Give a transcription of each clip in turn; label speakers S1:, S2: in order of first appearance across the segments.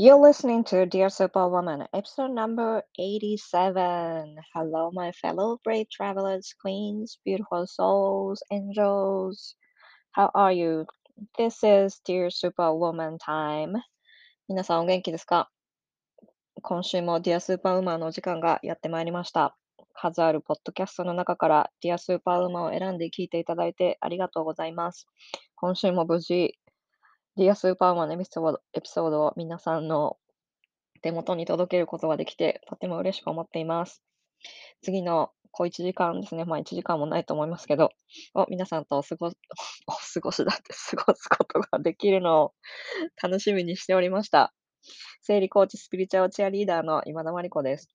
S1: You're listening to Dear Superwoman, episode number 87. Hello, my fellow brave travelers, queens, beautiful souls, angels. How are you? This is Dear Superwoman time. 皆さんお元気ですか今週も Dear Superwoman のお時間がやってまいりました。数あるポッドキャストの中から Dear Superwoman を選んで聞いていただいてありがとうございます。今週も無事 Dear Superwoman のエピソードエピソードを皆さんの手元に届けることができて、とても嬉しく思っています。次の小1時間ですね、まあ1時間もないと思いますけど、を皆さんとお過ご お過ごしだって過ごすことができるのを楽しみにしておりました。生理コーチスピリチュアルチアリーダーの今田真理子です。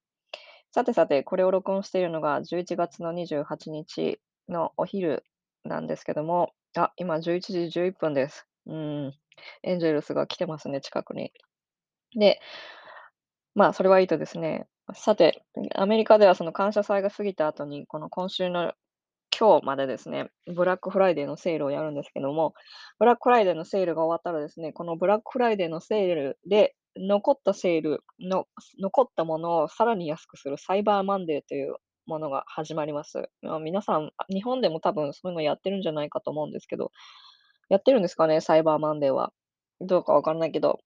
S1: さてさて、これを録音しているのが11月の28日のお昼なんですけども、あ、今11時11分です。うん、エンジェルスが来てますね、近くに。で、まあ、それはいいとですね、さて、アメリカではその感謝祭が過ぎた後に、この今週の今日までですね、ブラックフライデーのセールをやるんですけども、ブラックフライデーのセールが終わったらですね、このブラックフライデーのセールで残ったセールの、残ったものをさらに安くするサイバーマンデーというものが始まります。皆さん、日本でも多分そういうのやってるんじゃないかと思うんですけど、やってるんですかね、サイバーマンデーは。どうかわかんないけど。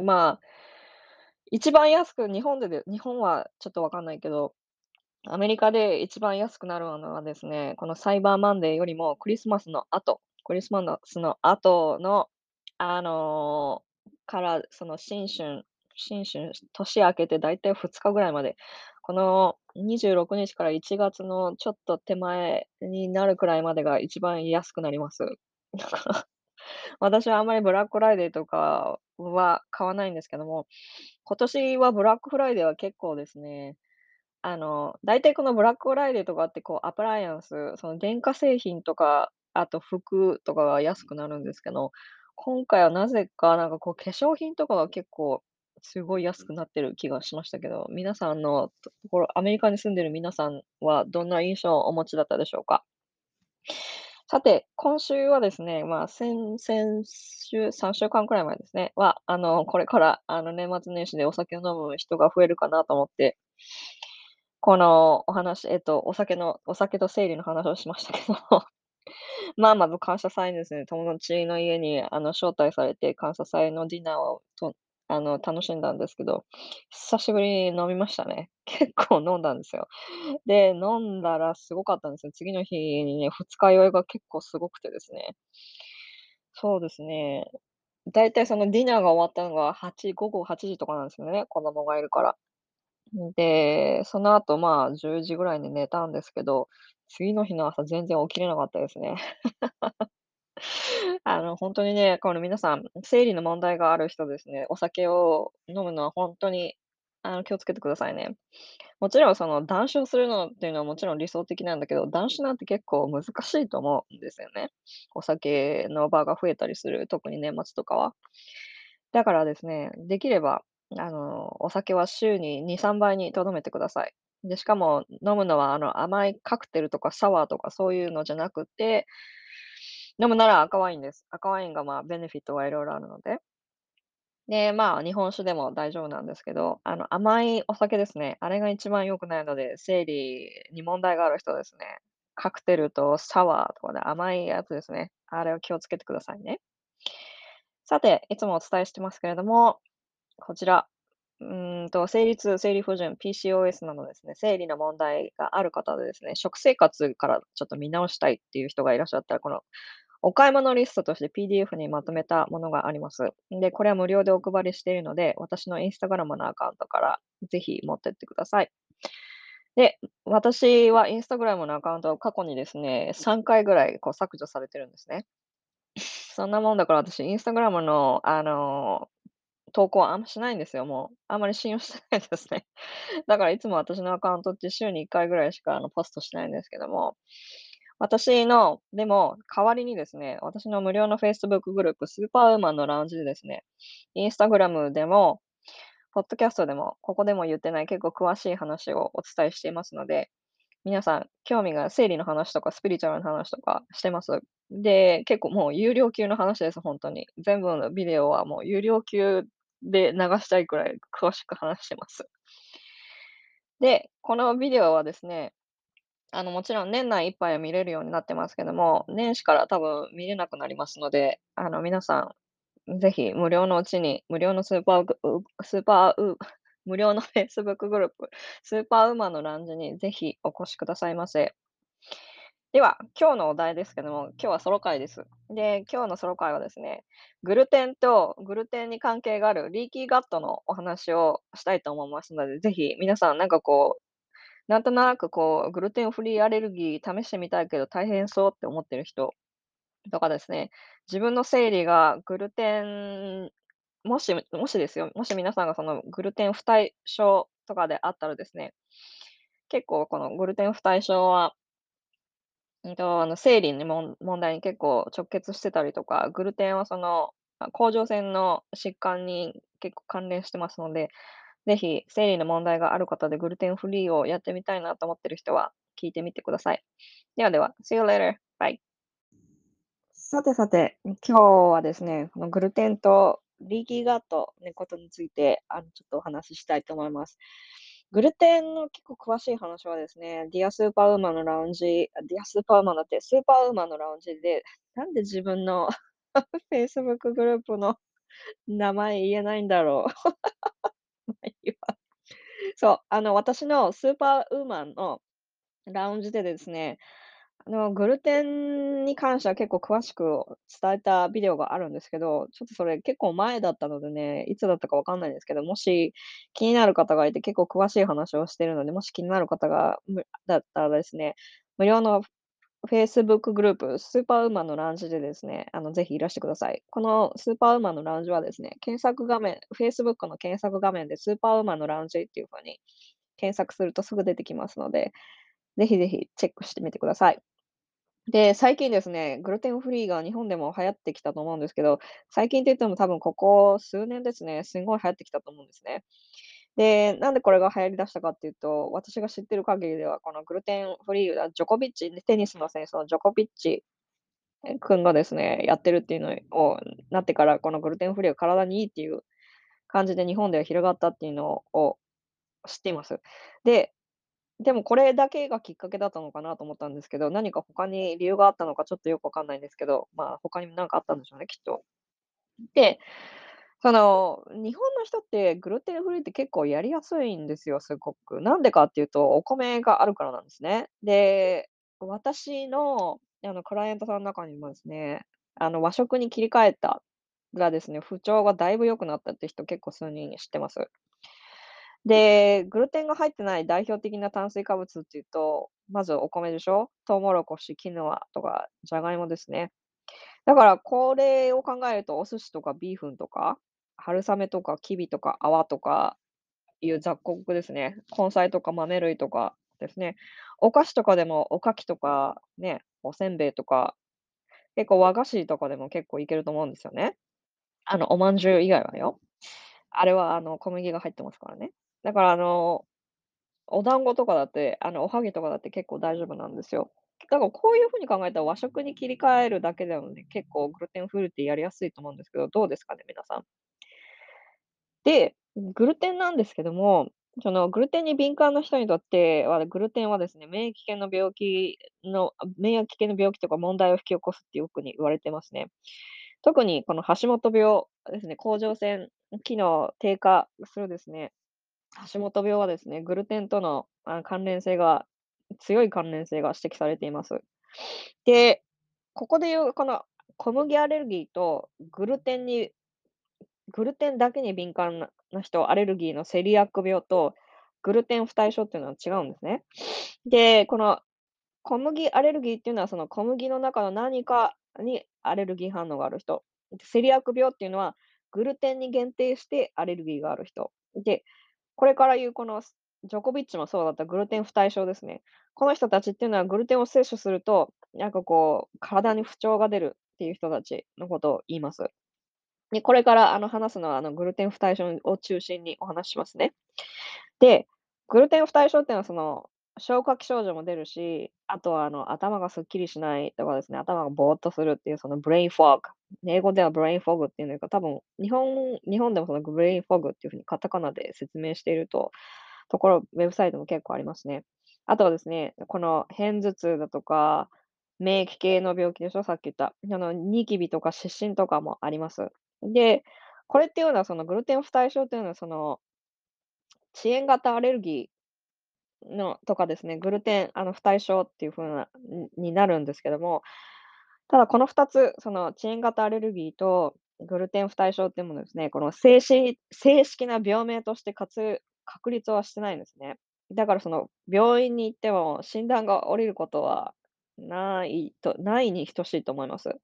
S1: まあ、一番安く、日本でで、日本はちょっとわかんないけど、アメリカで一番安くなるのはですね、このサイバーマンデーよりもクリスマスの後、クリスマスの後の、あのーから、その新春、新春、年明けてだいたい2日ぐらいまで、この26日から1月のちょっと手前になるくらいまでが一番安くなります。私はあんまりブラックフライデーとかは買わないんですけども、今年はブラックフライデーは結構ですね、あの、大体このブラックフライデーとかってこう appliance、その電化製品とか、あと服とかが安くなるんですけど、今回はなぜかなんかこう化粧品とかが結構すごい安くなってる気がしましたけど、皆さんのところ、アメリカに住んでる皆さんはどんな印象をお持ちだったでしょうか？さて、今週はですね、まあ、先々週、3週間くらい前ですね、は、あの、これから、あの、年末年始でお酒を飲む人が増えるかなと思って、このお話、えっと、お酒の、お酒と生理の話をしましたけど、まあ、まず感謝祭にですね、友達の家に、あの、招待されて、感謝祭のディナーをと、あの、楽しんだんですけど、久しぶりに飲みましたね。結構飲んだんですよ。で、飲んだらすごかったんですよ。次の日にね、二日酔いが結構すごくてですね。そうですね。だいたいそのディナーが終わったのが8、午後8時とかなんですよね、子供がいるから。で、その後、まあ、10時ぐらいに寝たんですけど、次の日の朝全然起きれなかったですね。あの、本当にね、この皆さん、生理の問題がある人ですね、お酒を飲むのは本当に、あの、気をつけてくださいね。もちろんその断酒をするのっていうのはもちろん理想的なんだけど、断酒なんて結構難しいと思うんですよね。お酒の場が増えたりする、特に年末とかは。だからですね、できれば、あの、お酒は週に2、3倍にとどめてください。で、しかも飲むのはあの甘いカクテルとかサワーとかそういうのじゃなくて、飲むなら赤ワインです。赤ワインがまあベネフィットがいろいろあるので。で、まあ日本酒でも大丈夫なんですけど、あの甘いお酒ですね。あれが一番良くないので、生理に問題がある人ですね。カクテルとサワーとかで甘いやつですね。あれを気をつけてくださいね。さて、いつもお伝えしてますけれども、こちら、うんと、生理痛、生理不順、PCOS などですね、生理の問題がある方でですね、食生活からちょっと見直したいっていう人がいらっしゃったら、このお買い物リストとして PDF にまとめたものがあります。で、これは無料でお配りしているので、私のインスタグラムのアカウントからぜひ持ってってください。で、私はインスタグラムのアカウントを過去にですね、3回ぐらいこう削除されてるんですね。そんなもんだから私、インスタグラムの、あの、投稿はあんましないんですよ、もう。あんまり信用してないですね。だからいつも私のアカウントって週に1回ぐらいしかあのポストしないんですけども、私の、でも代わりにですね、私の無料の Facebook グループ、スーパーウーマンのラウンジでですね、インスタグラムでも、ポッドキャストでも、ここでも言ってない結構詳しい話をお伝えしていますので、皆さん、興味が生理の話とかスピリチュアルの話とかしてます。で、結構もう有料級の話です、本当に。全部のビデオはもう有料級で流したいくらい詳しく話してます。で、このビデオはですね、あの、もちろん年内いっぱいは見れるようになってますけども、年始から多分見れなくなりますので、あの、皆さん、ぜひ無料のうちに、無料のスーパーグうスーパーう 無料の Facebook グループ、スーパーウーマンのランジにぜひお越しくださいませ。では、今日のお題ですけども、今日はソロ会です。で、今日のソロ会はですね、グルテンとグルテンに関係があるリーキーガットのお話をしたいと思いますので、ぜひ皆さんなんかこう、なんとなくこう、グルテンフリーアレルギー試してみたいけど大変そうって思ってる人とかですね、自分の生理がグルテン、もし、もしですよ、もし皆さんがそのグルテン不対症とかであったらですね、結構このグルテン不対症は、うんと、あの生理にもん問題に結構直結してたりとか、グルテンはその、甲状腺の疾患に結構関連してますので、ぜひ生理の問題がある方でグルテンフリーをやってみたいなと思ってる人は聞いてみてください。ではでは、See you later. Bye. さてさて、今日はですね、このグルテンとリーキーガットのことについて、あの、ちょっとお話ししたいと思います。グルテンの結構詳しい話はですね、ディアスーパーウーマンのラウンジ、ディアスーパーウーマンだって、スーパーウーマンのラウンジで、なんで自分の Facebook グループの名前言えないんだろう。まあいわ。そう、あの、私のスーパーウーマンのラウンジでですね、あの、グルテンに関しては結構詳しく伝えたビデオがあるんですけど、ちょっとそれ結構前だったのでね、いつだったかわかんないんですけど、もし気になる方がいて結構詳しい話をしているので、もし気になる方がだったらですね、無料の Facebook グループ、スーパーウーマンのラウンジでですね、あの、ぜひいらしてください。このスーパーウーマンのラウンジはですね、検索画面、Facebook の検索画面でスーパーウーマンのラウンジっていう風に検索するとすぐ出てきますので、ぜひぜひチェックしてみてください。で、最近ですね、グルテンフリーが日本でも流行ってきたと思うんですけど、最近って言っても多分ここ数年ですね、すごい流行ってきたと思うんですね。で、なんでこれが流行り出したかっていうと、私が知ってる限りでは、このグルテンフリージョコビッチ、テニスの選手のジョコビッチ君がですね、やってるっていうのをなってから、このグルテンフリーは体にいいっていう感じで日本では広がったっていうのを知っています。で、でもこれだけがきっかけだったのかなと思ったんですけど、何か他に理由があったのかちょっとよくわかんないんですけど、まあ、他にもなんかあったんでしょうね、きっと。で、その、日本の人ってグルテンフリーって結構やりやすいんですよ、すごく。なんでかっていうと、お米があるからなんですね。で、私の、あの、クライアントさんの中にもですね、あの、和食に切り替えたらですね、不調がだいぶ良くなったって人結構数人知ってます。で、グルテンが入ってない代表的な炭水化物っていうと、まずお米でしょ、トウモロコシ、キヌアとかジャガイモですね。だからこれを考えると、お寿司とかビーフンとか、春雨とかキビとか泡とかいう雑穀ですね。根菜とか豆類とかですね。お菓子とかでもおかきとかね、おせんべいとか、結構和菓子とかでも結構いけると思うんですよね。あの、お饅頭以外はよ。あれはあの、小麦が入ってますからね。だからあの、お団子とかだって、あの、おはぎとかだって結構大丈夫なんですよ。だからこういう風に考えたら和食に切り替えるだけでもね、結構グルテンフリーってやりやすいと思うんですけど、どうですかね、皆さん？で、グルテンなんですけども、そのグルテンに敏感な人にとっては、グルテンはですね、免疫系の病気の免疫系の病気とか問題を引き起こすってよくに言われてますね。特にこの橋本病ですね、甲状腺機能低下するですね、橋本病はですね、グルテンとの関連性が強い関連性が指摘されています。で、ここでいうこの小麦アレルギーとグルテンにグルテンだけに敏感な人、アレルギーのセリアック病とグルテン不耐症っていうのは違うんですね。で、この小麦アレルギーっていうのは、その小麦の中の何かにアレルギー反応がある人。セリアック病っていうのは、グルテンに限定してアレルギーがある人。で、これから言うこのジョコビッチもそうだったグルテン不耐症ですね。この人たちっていうのはグルテンを摂取すると、なんかこう、体に不調が出るっていう人たちのことを言います。で、これからあの話すのは、あのグルテン不耐症を中心にお話ししますね。で、グルテン不耐症っていうのはその、消化器症状も出るし、あとはあの、頭がすっきりしないとかですね、頭がぼーっとするっていうその brain fog。英語では brain fog っていうのか、多分日本日本でもそのブレインフォグっていう風にカタカナで説明しているとところ、ウェブサイトも結構ありますね。あとはですね、この片頭痛だとか、免疫系の病気でしょ、さっき言った。あの、ニキビとか湿疹とかもあります。で、これっていうのはそのグルテン不対症っていうのはその、遅延型アレルギーのとかですね、グルテン、あの、不対症っていう風な、にになるんですけども、ただこの2つ、その遅延型アレルギーとグルテン不対症っていうものですね、この正式正式な病名としてかつ確立はしてないんですね。だからその病院に行っても診断が下りることはないとないに等しいと思います。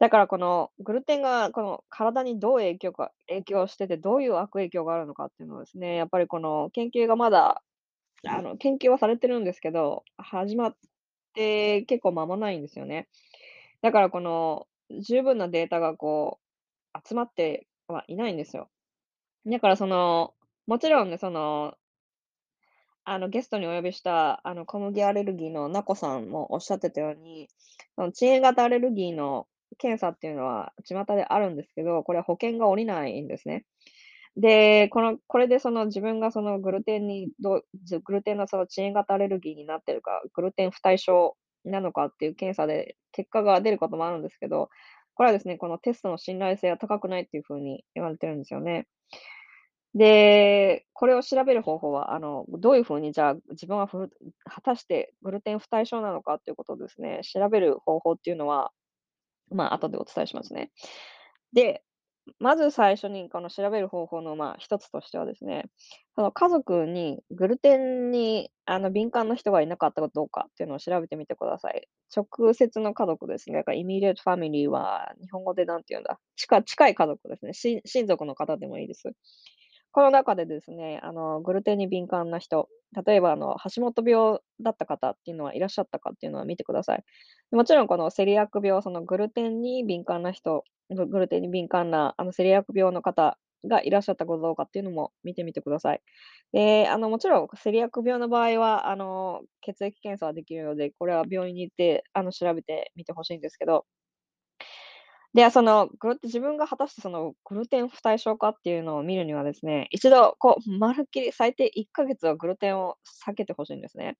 S1: だからこのグルテンがこの体にどう影響か影響してて、どういう悪影響があるのかっていうのはですね、やっぱりこの研究がまだ、あの、研究はされてるんですけど、始まって結構間もないんですよね。だからこの十分なデータがこう集まってはいないんですよ。だからその、もちろんね、そのあの、ゲストにお呼びした、あの、小麦アレルギーのなこさんもおっしゃってたように、その遅延型アレルギーの検査っていうのは巷であるんですけど、これは保険が下りないんですね。で、このこれでその自分がそのグルテンにどグルテンのその遅延型アレルギーになってるか、グルテン不対症なのかっていう検査で結果が出ることもあるんですけど、これはですね、このテストの信頼性は高くないっていう風に言われてるんですよね。で、これを調べる方法は、あの、どういう風にじゃあ、自分はふ果たしてグルテン不対症なのかっていうことをですね、調べる方法っていうのは、まあ、後でお伝えしますね。で、まず最初にこの調べる方法の、まあ、一つとしてはですね、その家族にグルテンに、あの、敏感な人がいなかったかどうかっていうのを調べてみてください。直接の家族ですね。だからイミディエ t トファミリーは、日本語でなんて言うんだ、近近い家族ですね。親族の方でもいいです。この中でですね、あの、グルテンに敏感な人、例えばあの、橋本病だった方っていうのはいらっしゃったかっていうのは見てください。もちろんこのセリアック病、そのグルテンに敏感な人、グルテンに敏感なあのセリアック病の方がいらっしゃったかどうかっていうのも見てみてください。で、あの、もちろんセリアック病の場合は、あの、血液検査はできるので、これは病院に行って、あの、調べてみてほしいんですけど、で、その、グル自分が果たしてそのグルテン不対症かっていうのを見るにはですね、一度こう、まるっきり最低1ヶ月はグルテンを避けてほしいんですね。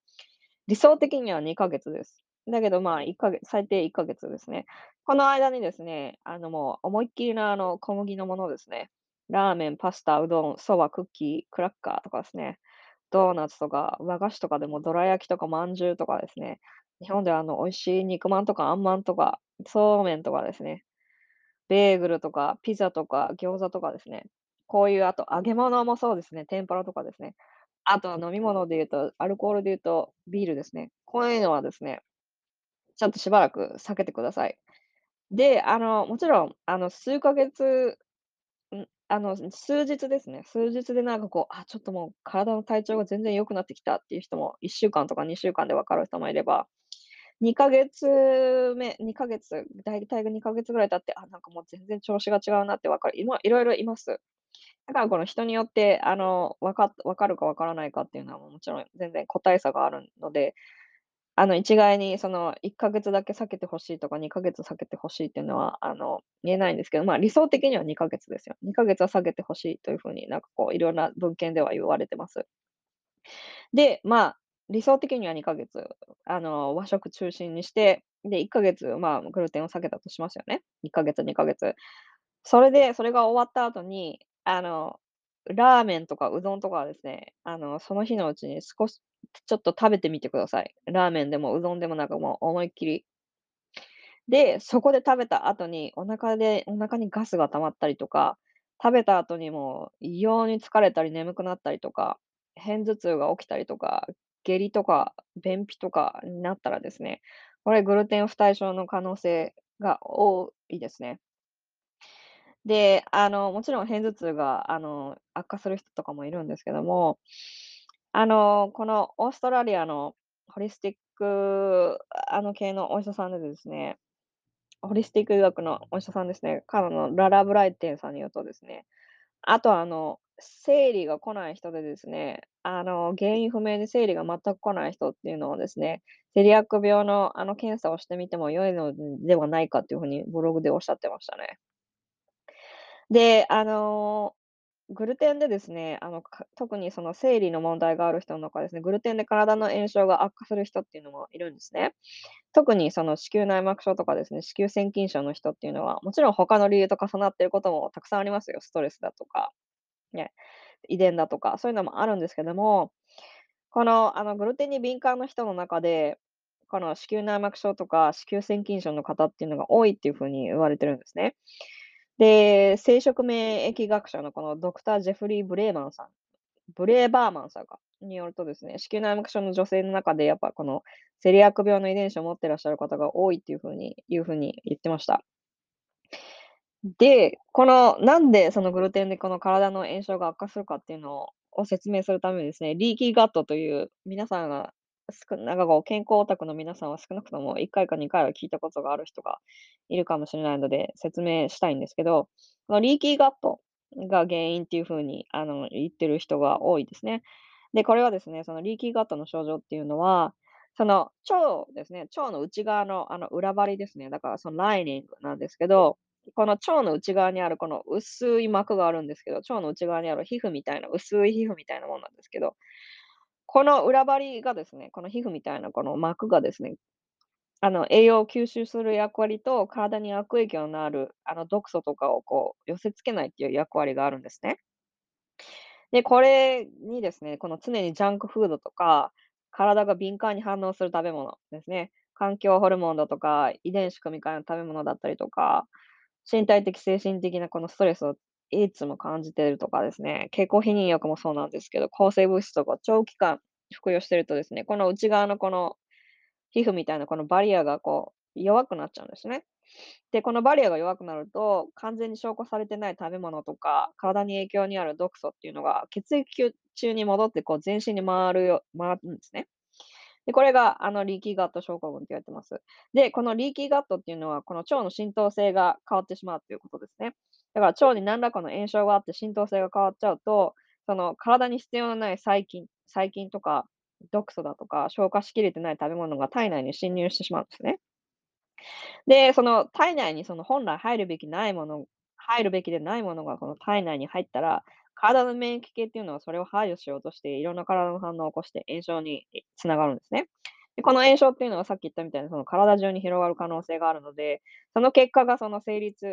S1: 理想的には2ヶ月です。だけど、まあ、1ヶ月最低1ヶ月ですね。この間にですね、あの、もう思いっきりな、あの、小麦のものですね。ラーメン、パスタ、うどん、そば、クッキー、クラッカーとかですね。ドーナツとか和菓子とかでもどら焼きとか饅頭とかですね。日本ではあの、美味しい肉まんとかあんまんとか、そうめんとかですね。ベーグルとかピザとか餃子とかですね。こういうあと揚げ物もそうですね、天ぷらとかですね。あとは飲み物で言うと、アルコールで言うとビールですね。こういうのはですね、ちょっとしばらく避けてください。で、あの、もちろん、あの、数ヶ月、ん、あの、数日ですね。数日でなんかこう、あ、ちょっともう体の体調が全然良くなってきたっていう人も1週間とか2週間で分かる人もいれば、2ヶ月目、2ヶ月、大体が2ヶ月ぐらい経って、あ、なんかもう全然調子が違うなってわかる、いまいろいろいます。だからこの人によって、あの、わかっわかるかわからないかっていうのはもちろん全然個体差があるので、あの、一概にその1ヶ月だけ避けてほしいとか2ヶ月避けてほしいっていうのは、あの、言えないんですけど、まあ、理想的には2ヶ月ですよ。2ヶ月は避けてほしいという風になんかこういろんな文献では言われてます。で、まあ、理想的には2ヶ月、あの、和食中心にして、で、1ヶ月、まあ、グルテンを避けたとしますよね。1ヶ月、2ヶ月。それで、それが終わった後に、あの、ラーメンとかうどんとかはですね、あの、その日のうちに少しちょっと食べてみてください。ラーメンでもうどんでもなんかもう思いっきり。で、そこで食べた後にお腹でお腹にガスが溜まったりとか、食べた後にもう異様に疲れたり眠くなったりとか、片頭痛が起きたりとか、下痢とか便秘とかになったらですね、これグルテン不対症の可能性が多いですね。で、あの、もちろん片頭痛が、あの、悪化する人とかもいるんですけども、あの、このオーストラリアのホリスティック、あの系のお医者さんでですね、ホリスティック医学のお医者さんですね、彼のララ・ブライテンさんによるとですね、あとあの、生理が来ない人でですね、あの、原因不明で生理が全く来ない人っていうのをですね、セリアック病の、あの、検査をしてみても良いのではないかっていう風にブログでおっしゃってましたね。で、あの、グルテンでですね、あの、特にその生理の問題がある人の中ですね、グルテンで体の炎症が悪化する人っていうのもいるんですね。特にその子宮内膜症とかですね、子宮腺筋症の人っていうのは、もちろん他の理由と重なっていることもたくさんありますよ。ストレスだとか、ね、遺伝だとか、そういうのもあるんですけども、この、あの、グルテンに敏感な人の中で、この子宮内膜症とか子宮腺筋症の方っていうのが多いっていう風に言われてるんですね。で、生殖免疫学者のこのドクター・ジェフリー・ブレーマンさんブレーバーマンさんかによるとですね、子宮内膜症の女性の中でやっぱこのセリアック病の遺伝子を持ってらっしゃる方が多いっていう風にいう風に言ってました。で、このなんでそのグルテンでこの体の炎症が悪化するかっていうのを説明するためにですね、リーキーガットという皆さんがなんかこう健康オタクの皆さんは少なくとも1回か2回は聞いたことがある人がいるかもしれないので説明したいんですけど、このリーキーガットが原因っていう風にあの言ってる人が多いですね。で、これはですね、そのリーキーガットの症状っていうのは、その腸ですね、腸の内側のあの裏張りですね、だからそのライニングなんですけど、この腸の内側にあるこの薄い膜があるんですけど、腸の内側にある皮膚みたいな、薄い皮膚みたいなものなんですけど、この裏張りがですね、この皮膚みたいなこの膜がですね、あの栄養を吸収する役割と体に悪影響のあるあの毒素とかをこう寄せ付けないっていう役割があるんですね。で、これにですね、この常にジャンクフードとか、体が敏感に反応する食べ物ですね。環境ホルモンだとか、遺伝子組み換えの食べ物だったりとか、身体的、精神的なこのストレスをいつも感じてるとかですね、経口避妊薬もそうなんですけど、抗生物質とか長期間服用してるとですね、この内側のこの皮膚みたいなこのバリアがこう弱くなっちゃうんですね。で、このバリアが弱くなると、完全に消化されてない食べ物とか、体に影響にある毒素っていうのが血液中に戻ってこう全身に回るよ回るんですね。で、これがあのリーキーガット症候群って言われてます。で、このリーキーガットっていうのは、この腸の浸透性が変わってしまうということですね。だから腸に何らかの炎症があって浸透性が変わっちゃうと、その体に必要のない細菌細菌とか毒素だとか、消化しきれてない食べ物が体内に侵入してしまうんですね。で、その体内にその本来入るべきないもの入るべきでないものがこの体内に入ったら、体の免疫系っていうのはそれを排除しようとして、いろんな体の反応を起こして炎症につながるんですね。で、この炎症っていうのはさっき言ったみたいにその体中に広がる可能性があるので、その結果がその生理痛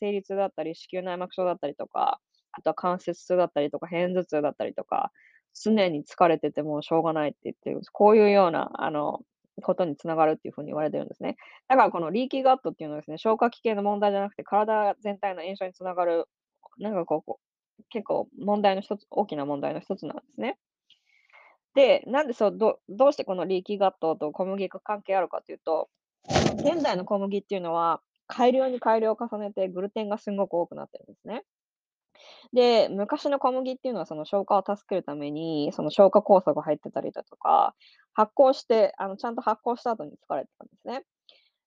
S1: 生理痛だったり、子宮内膜症だったりとか、あとは関節痛だったりとか、片頭痛だったりとか、常に疲れててもしょうがないって言ってる、こういうようなあのことにつながるっていう風に言われてるんですね。だからこのリーキーガットっていうのはですね、消化器系の問題じゃなくて、体全体の炎症につながる、なんか、こう結構問題の一つ大きな問題の一つなんですね。で、なんでそうどどうしてこのリーキーガットと小麦が関係あるかというと、現代の小麦っていうのは、改良に改良を重ねてグルテンがすごく多くなってるんですね。で、昔の小麦っていうのはその消化を助けるために、その消化酵素が入ってたりだとか、発酵して、あの、ちゃんと発酵した後に疲れてたんですね。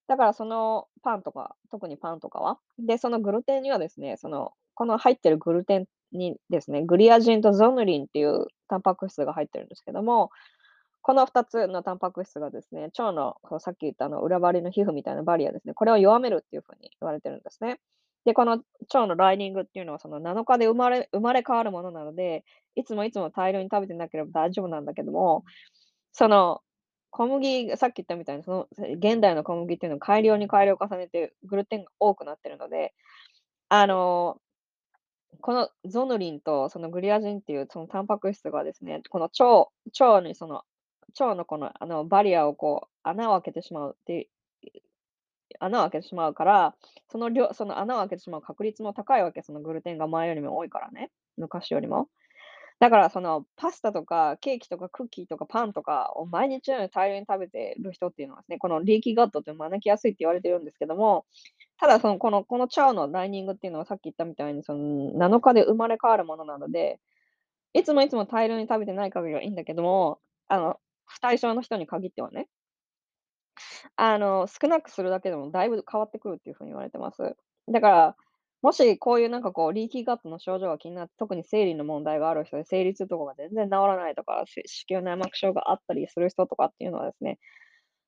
S1: だからそのパンとか、特にパンとかは、で、そのグルテンにはですね、その、この入ってるグルテンにですね、グリアジンとゾヌリンっていうタンパク質が入ってるんですけども、この2つのタンパク質がですね、腸の、のさっき言ったあの裏張りの皮膚みたいなバリアですね、これを弱めるっていう風に言われてるんですね。で、この腸のライニングっていうのはその7日で生まれ生まれ変わるものなので、いつもいつも大量に食べてなければ大丈夫なんだけども、その小麦、さっき言ったみたいに、その現代の小麦っていうのは改良に改良を重ねてグルテンが多くなってるので、あの、このゾノリンとそのグリアジンっていうそのタンパク質がですね、この腸腸にその腸のこのあのバリアをこう穴を開けてしまうって穴を開けてしまうから、その量その穴を開けてしまう確率も高いわけ、そのグルテンが前よりも多いからね、昔よりも。だからそのパスタとかケーキとかクッキーとかパンとかを毎日のように大量に食べてる人っていうのはですね、このリーキーガットって招きやすいって言われてるんですけども、ただそのこのこの腸のライニングっていうのはさっき言ったみたいにその7日で生まれ変わるものなので、いつもいつも大量に食べてない限りはいいんだけども、あの、不対症の人に限ってはね、あの、少なくするだけでもだいぶ変わってくるっていう風に言われてます。だから、もしこういうなんかこう、リーキーガットの症状が気になって、特に生理の問題がある人で、生理痛とかが全然治らないとか、子宮内膜症があったりする人とかっていうのはですね、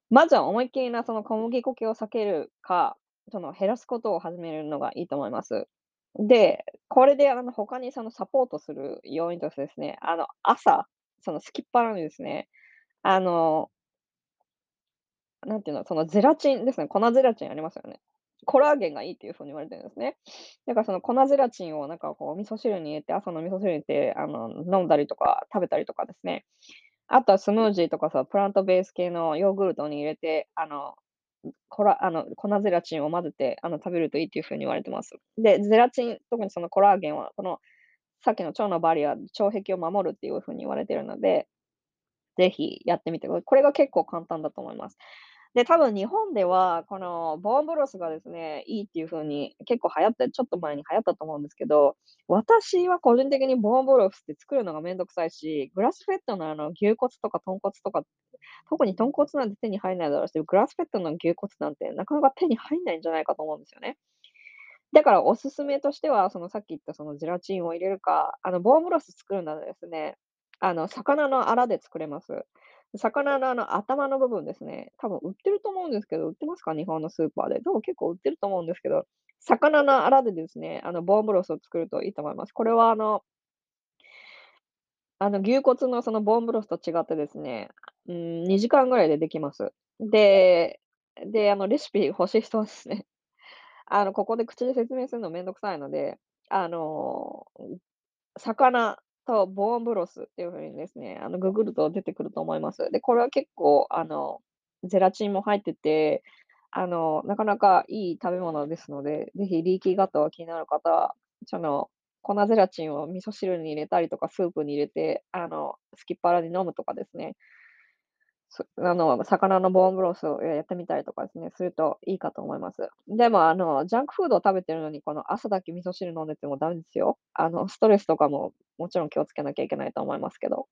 S1: まずは思いっきりなその小麦粉系を避けるか、その減らすことを始めるのがいいと思います。で、これであの他にそのサポートする要因としてですね、あの朝、そのすきっ腹にですね、あのなんていうの、そのゼラチンですね、粉ゼラチンありますよね。コラーゲンがいいっていう風に言われてるんですね。だからその粉ゼラチンをなんかこう味噌汁に入れて、朝の味噌汁に入れて、あの、飲んだりとか食べたりとかですね。あとはスムージーとかさ、プラントベース系のヨーグルトに入れて、あの、こらあの、粉ゼラチンを混ぜて、あの、食べるといいっていう風に言われてます。で、ゼラチン、特にそのコラーゲンは、この、さっきの腸のバリア、腸壁を守るっていう風に言われてるので、ぜひやってみてください。これが結構簡単だと思います。で、多分日本では、このボーンブロスがですね、いいっていう風に結構流行ってちょっと前に流行ったと思うんですけど、私は個人的にボーンブロスって作るのがめんどくさいし、グラスフェッドのあの牛骨とか豚骨とか、特に豚骨なんて手に入んないだろうし、グラスフェッドの牛骨なんてなかなか手に入んないんじゃないかと思うんですよね。だからおすすめとしては、そのさっき言ったそのゼラチンを入れるか、あのボーンブロス作るならですね、あの魚のアラで作れます。魚のあの頭の部分ですね、多分売ってると思うんですけど、売ってますか？日本のスーパーで。でも結構売ってると思うんですけど、魚のアラでですね、あのボーンブロスを作るといいと思います。これはあのあの牛骨のそのボーンブロスと違ってですね、うん、2時間ぐらいでできます。で、で、あのレシピ欲しい人はですね、あのここで口で説明するのめんどくさいので、あの魚とボーンブロスっていう風にですね、あの、ググると出てくると思います。で、これは結構、あの、ゼラチンも入ってて、あの、なかなかいい食べ物ですので、ぜひリーキーガットが気になる方は、その、粉ゼラチンを味噌汁に入れたりとか、スープに入れて、あの、すきっ腹に飲むとかですね、あの、魚のボーンブロスをやってみたりとかですね、するといいかと思います。でも、あの、ジャンクフードを食べてるのに、この朝だけ味噌汁飲んでてもダメですよ。あの、ストレスとかももちろん気をつけなきゃいけないと思いますけど。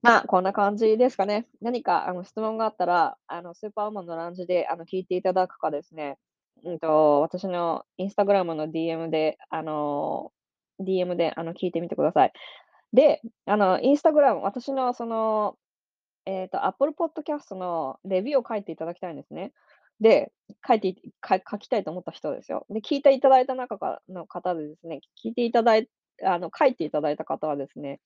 S1: まあ、こんな感じですかね。何か、あの、質問があったら、あの、スーパーウーマンのランジで、あの、聞いていただくかですね、うんと、私のインスタグラムの DM で、あの、DM で、あの、聞いてみてください。で、あの、インスタグラム、私のそのえっと、Apple Podcast のレビューを書いていただきたいんですね。で、書いて書きたいと思った人ですよ。で、聞いていただいた中かの方でですね、聞いていただいあの、書いていただいた方はですね、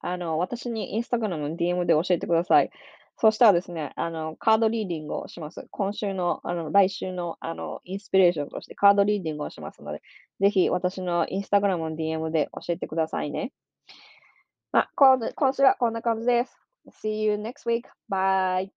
S1: あの、私に Instagram の DM で教えてください。そしたらですね、あの、カードリーディングをします。今週の、あの、来週の、あの、インスピレーションとしてカードリーディングをしますので、ぜひ私の Instagram の DM で教えてくださいね。まあ、今週はこんな感じです。See you next week. Bye.